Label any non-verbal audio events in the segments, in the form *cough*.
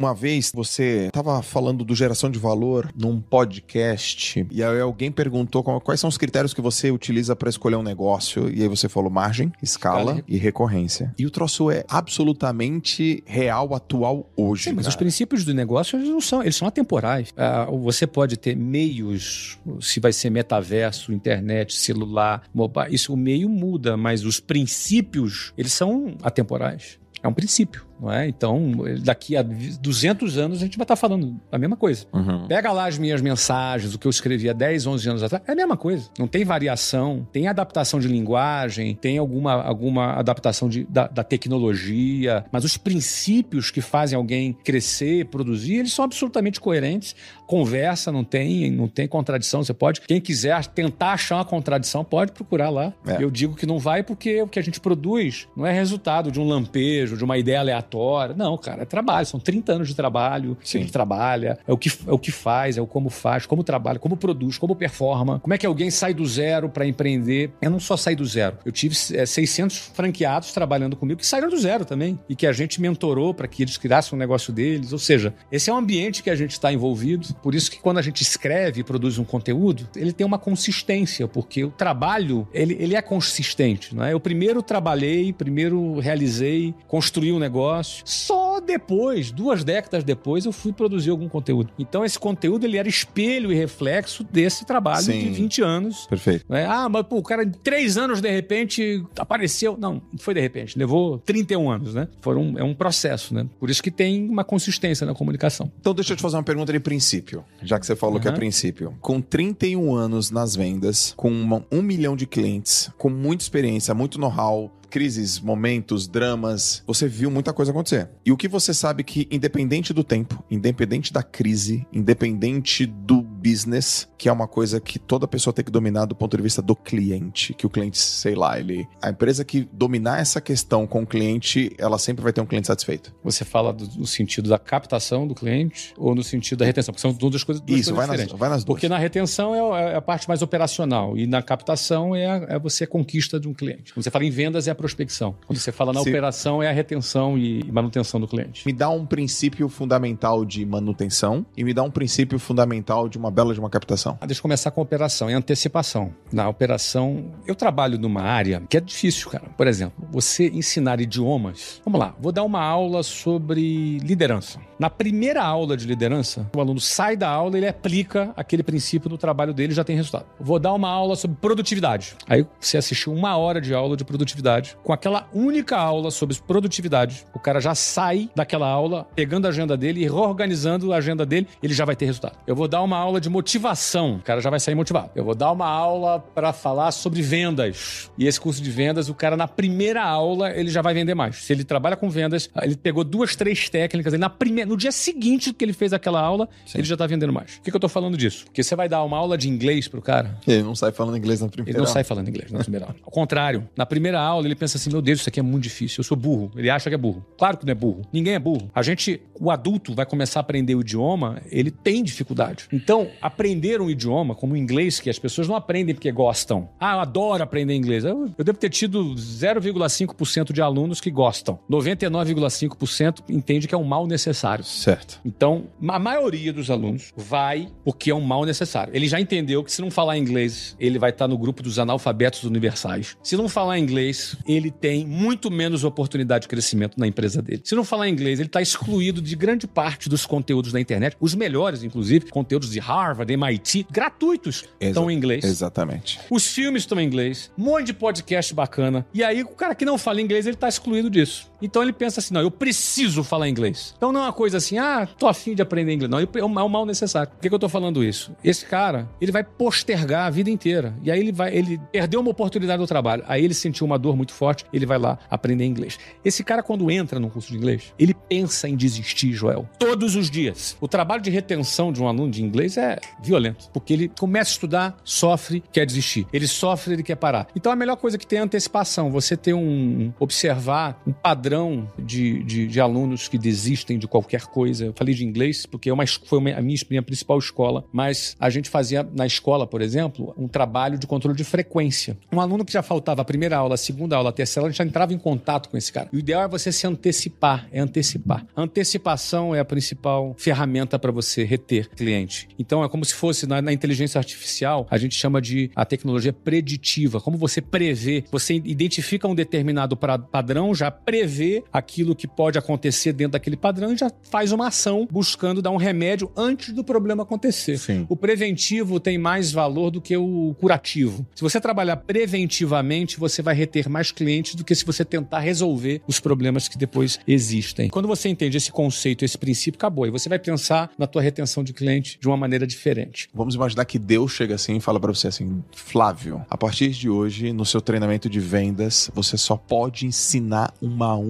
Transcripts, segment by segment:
Uma vez você estava falando do geração de valor num podcast e aí alguém perguntou quais são os critérios que você utiliza para escolher um negócio e aí você falou margem, escala, escala. e recorrência. E o troço é absolutamente real, atual hoje. Sim, mas cara. os princípios do negócio eles não são, eles são atemporais. Uh, você pode ter meios, se vai ser metaverso, internet, celular, mobile, isso o meio muda, mas os princípios eles são atemporais. É um princípio não é? Então, daqui a 200 anos a gente vai estar falando a mesma coisa. Uhum. Pega lá as minhas mensagens, o que eu escrevi há 10, 11 anos atrás, é a mesma coisa. Não tem variação, tem adaptação de linguagem, tem alguma, alguma adaptação de, da, da tecnologia, mas os princípios que fazem alguém crescer, produzir, eles são absolutamente coerentes. Conversa não tem, não tem contradição. Você pode, quem quiser tentar achar uma contradição, pode procurar lá. É. Eu digo que não vai porque o que a gente produz não é resultado de um lampejo, de uma ideia aleatória aleatória. Não, cara, é trabalho. São 30 anos de trabalho. Sim. Que trabalha, é o que, é o que faz, é o como faz, como trabalha, como produz, como performa. Como é que alguém sai do zero para empreender? Eu não só saí do zero. Eu tive é, 600 franqueados trabalhando comigo que saíram do zero também. E que a gente mentorou para que eles criassem um negócio deles. Ou seja, esse é um ambiente que a gente está envolvido. Por isso que quando a gente escreve e produz um conteúdo, ele tem uma consistência, porque o trabalho, ele, ele é consistente. Não é? Eu primeiro trabalhei, primeiro realizei, construí um negócio, negócio. Só depois, duas décadas depois, eu fui produzir algum conteúdo. Então esse conteúdo ele era espelho e reflexo desse trabalho Sim. de 20 anos. Perfeito. Né? Ah, mas pô, o cara em três anos de repente apareceu. Não, não foi de repente. Levou 31 anos, né? Foram, é um processo, né? Por isso que tem uma consistência na comunicação. Então deixa eu te fazer uma pergunta de princípio, já que você falou uhum. que é princípio. Com 31 anos nas vendas, com uma, um milhão de clientes, com muita experiência, muito know-how, crises, momentos, dramas, você viu muita coisa acontecer. E o que você sabe que, independente do tempo, independente da crise, independente do business, que é uma coisa que toda pessoa tem que dominar do ponto de vista do cliente, que o cliente, sei lá, ele. A empresa que dominar essa questão com o cliente, ela sempre vai ter um cliente satisfeito. Você fala do, no sentido da captação do cliente ou no sentido da retenção? Porque são duas coisas, duas Isso, coisas vai diferentes. Nas, vai nas duas. Porque na retenção é, é a parte mais operacional e na captação é, a, é você a conquista de um cliente. Quando você fala em vendas, é a prospecção. Quando você fala na Sim. operação, é a retenção e manutenção do cliente. Me dá um princípio fundamental de manutenção e me dá um princípio fundamental de uma bela de uma captação. Ah, deixa eu começar com a operação, é antecipação. Na operação, eu trabalho numa área que é difícil, cara. Por exemplo, você ensinar idiomas. Vamos lá, vou dar uma aula sobre liderança. Na primeira aula de liderança, o aluno sai da aula, ele aplica aquele princípio no trabalho dele e já tem resultado. Vou dar uma aula sobre produtividade. Aí você assistiu uma hora de aula de produtividade com aquela única aula sobre produtividade, o cara já sai daquela aula, pegando a agenda dele e reorganizando a agenda dele, ele já vai ter resultado. Eu vou dar uma aula de motivação, o cara já vai sair motivado. Eu vou dar uma aula para falar sobre vendas. E esse curso de vendas, o cara na primeira aula, ele já vai vender mais. Se ele trabalha com vendas, ele pegou duas, três técnicas, ele na primeira, no dia seguinte que ele fez aquela aula, Sim. ele já tá vendendo mais. Por que, que eu tô falando disso? Porque você vai dar uma aula de inglês pro cara, Ele não sai falando inglês na ele primeira não aula. sai falando inglês na primeira aula. Ao contrário, na primeira aula ele pensa assim: meu Deus, isso aqui é muito difícil, eu sou burro. Ele acha que é burro. Claro que não é burro. Ninguém é burro. A gente, o adulto, vai começar a aprender o idioma, ele tem dificuldade. Então, aprender um idioma, como o inglês, que as pessoas não aprendem porque gostam. Ah, eu adoro aprender inglês. Eu, eu devo ter tido 0,5% de alunos que gostam. 99,5% entende que é um mal necessário. Certo. Então, a maioria dos alunos vai porque é um mal necessário. Ele já entendeu que se não falar inglês, ele vai estar no grupo dos analfabetos universais. Se não falar inglês, ele tem muito menos oportunidade de crescimento na empresa dele. Se não falar inglês, ele está excluído de grande parte dos conteúdos da internet, os melhores, inclusive, conteúdos de Harvard, MIT, gratuitos, estão em inglês. Exatamente. Os filmes estão em inglês, um monte de podcast bacana. E aí, o cara que não fala inglês, ele tá excluído disso. Então ele pensa assim: não, eu preciso falar inglês. Então não é uma coisa assim, ah, tô afim de aprender inglês. Não, é um mal necessário. Por que, que eu tô falando isso? Esse cara, ele vai postergar a vida inteira. E aí ele vai, ele perdeu uma oportunidade no trabalho. Aí ele sentiu uma dor muito forte, ele vai lá aprender inglês. Esse cara, quando entra no curso de inglês, ele pensa em desistir, Joel. Todos os dias. O trabalho de retenção de um aluno de inglês é violento. Porque ele começa a estudar, sofre, quer desistir. Ele sofre, ele quer parar. Então a melhor coisa que tem é antecipação. Você ter um. observar um padrão de, de, de alunos que desistem de qualquer coisa. Eu falei de inglês porque é uma, foi uma- a minha, minha principal escola, mas a gente fazia na escola, por exemplo, um trabalho de controle de frequência. Um aluno que já faltava a primeira aula, a segunda aula, a terceira aula, a gente já entrava em contato com esse cara. O ideal é você se antecipar, é antecipar. A antecipação é a principal ferramenta para você reter cliente. Então é como se fosse na, na inteligência artificial, a gente chama de a tecnologia preditiva. Como você prevê, você identifica um determinado pra- padrão, já prevê aquilo que pode acontecer dentro daquele padrão e já faz uma ação buscando dar um remédio antes do problema acontecer. Sim. O preventivo tem mais valor do que o curativo. Se você trabalhar preventivamente, você vai reter mais clientes do que se você tentar resolver os problemas que depois existem. Quando você entende esse conceito, esse princípio, acabou. E você vai pensar na tua retenção de cliente de uma maneira diferente. Vamos imaginar que Deus chega assim e fala pra você assim: Flávio, a partir de hoje, no seu treinamento de vendas, você só pode ensinar uma única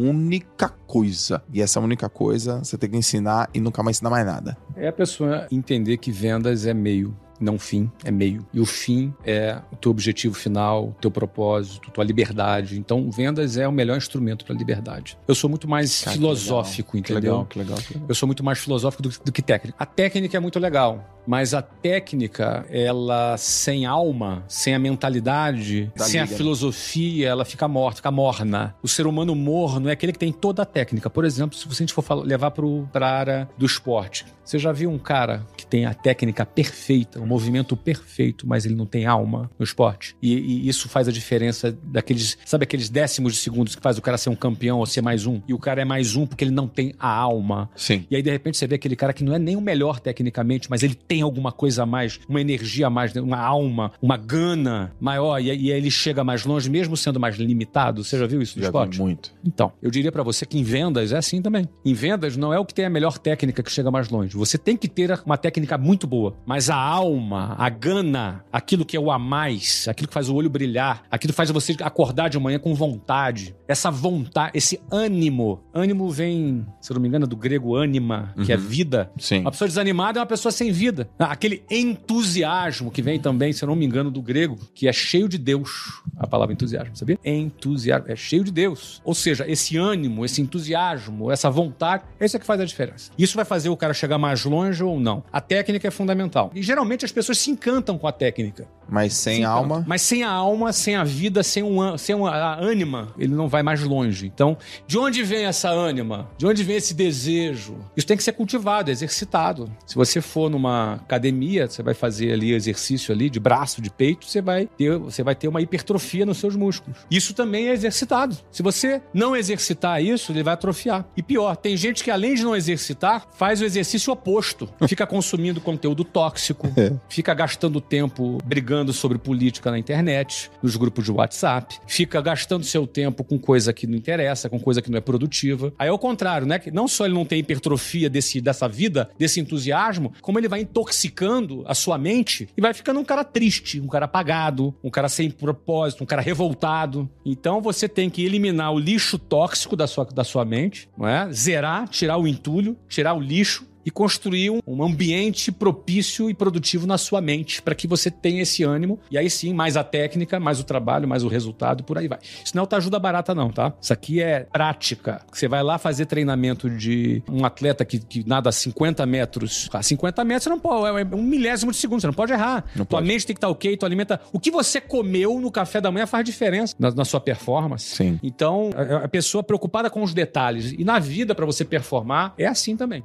coisa. E essa única coisa você tem que ensinar e nunca mais ensinar mais nada. É a pessoa entender que vendas é meio. Não fim, é meio. E o fim é o teu objetivo final, o teu propósito, tua liberdade. Então, vendas é o melhor instrumento para liberdade. Eu sou muito mais Cara, que filosófico. Que entendeu? legal, que legal, que legal. Eu sou muito mais filosófico do, do que técnico. A técnica é muito legal, mas a técnica, ela sem alma, sem a mentalidade, Dá sem a liga, né? filosofia, ela fica morta, fica morna. O ser humano morno é aquele que tem toda a técnica. Por exemplo, se a gente for levar para a área do esporte, você já viu um cara que tem a técnica perfeita, o movimento perfeito, mas ele não tem alma no esporte? E, e isso faz a diferença daqueles, sabe aqueles décimos de segundos que faz o cara ser um campeão ou ser mais um? E o cara é mais um porque ele não tem a alma. Sim. E aí, de repente, você vê aquele cara que não é nem o melhor tecnicamente, mas ele tem alguma coisa a mais, uma energia a mais, uma alma, uma gana maior, e aí e aí ele chega mais longe, mesmo sendo mais limitado. Você já viu isso no Já esporte? vi muito. Então, eu diria pra você que em vendas é assim também. Em vendas não é o que tem a melhor técnica que chega mais longe. Você tem que ter uma técnica muito boa, mas a alma, a gana, aquilo que é o a mais, aquilo que faz o olho brilhar, aquilo que faz você acordar de manhã com vontade, essa vontade, esse ânimo. Ânimo vem, se eu não me engano, do grego ânima, que é vida. Sim. Uma pessoa desanimada é uma pessoa sem vida. Ah, Aquele entusiasmo que vem também, se eu não me engano, do grego, que é cheio de Deus. A palavra entusiasmo, sabia? Entusiasmo, é cheio de Deus. Ou seja, esse ânimo, esse entusiasmo, essa vontade, é que faz a diferença. Isso vai fazer o cara chegar mais longe ou não. A técnica é fundamental. E geralmente as pessoas se encantam com a técnica. Mas sem Se encantam. alma. Mas sem a alma, sem a vida, sem, um, sem uma, a ânima, ele não vai mais longe. Então, de onde vem essa ânima? De onde vem esse desejo? Isso tem que ser cultivado, exercitado. Se você for numa academia, você vai fazer ali exercício ali de braço, de peito, você vai ter, você vai ter uma hipertrofia nos seus músculos. Isso também é exercitado. Se você não exercitar isso, ele vai atrofiar. E pior, tem gente que além de não exercitar, faz o exercício oposto. Fica *laughs* consumindo conteúdo tóxico, fica gastando tempo brigando sobre política na internet, nos grupos de WhatsApp, fica gastando seu tempo com coisa que não interessa, com coisa que não é produtiva. Aí é o contrário, né? Que não só ele não tem hipertrofia desse, dessa vida, desse entusiasmo, como ele vai intoxicando a sua mente e vai ficando um cara triste, um cara apagado, um cara sem propósito, um cara revoltado. Então você tem que eliminar o lixo tóxico da sua, da sua mente, não é? Zerar, tirar o entulho, tirar o lixo e construir um ambiente propício e produtivo na sua mente para que você tenha esse ânimo e aí sim mais a técnica, mais o trabalho, mais o resultado, por aí vai. Isso não é ajuda barata não, tá? Isso aqui é prática. Você vai lá fazer treinamento de um atleta que, que nada a 50 metros. A 50 metros você não pode, é um milésimo de segundo, você não pode errar. Não tua pode. mente tem que estar ok, tu alimenta. O que você comeu no café da manhã faz diferença na, na sua performance. Sim. Então, a, a pessoa preocupada com os detalhes e na vida para você performar é assim também.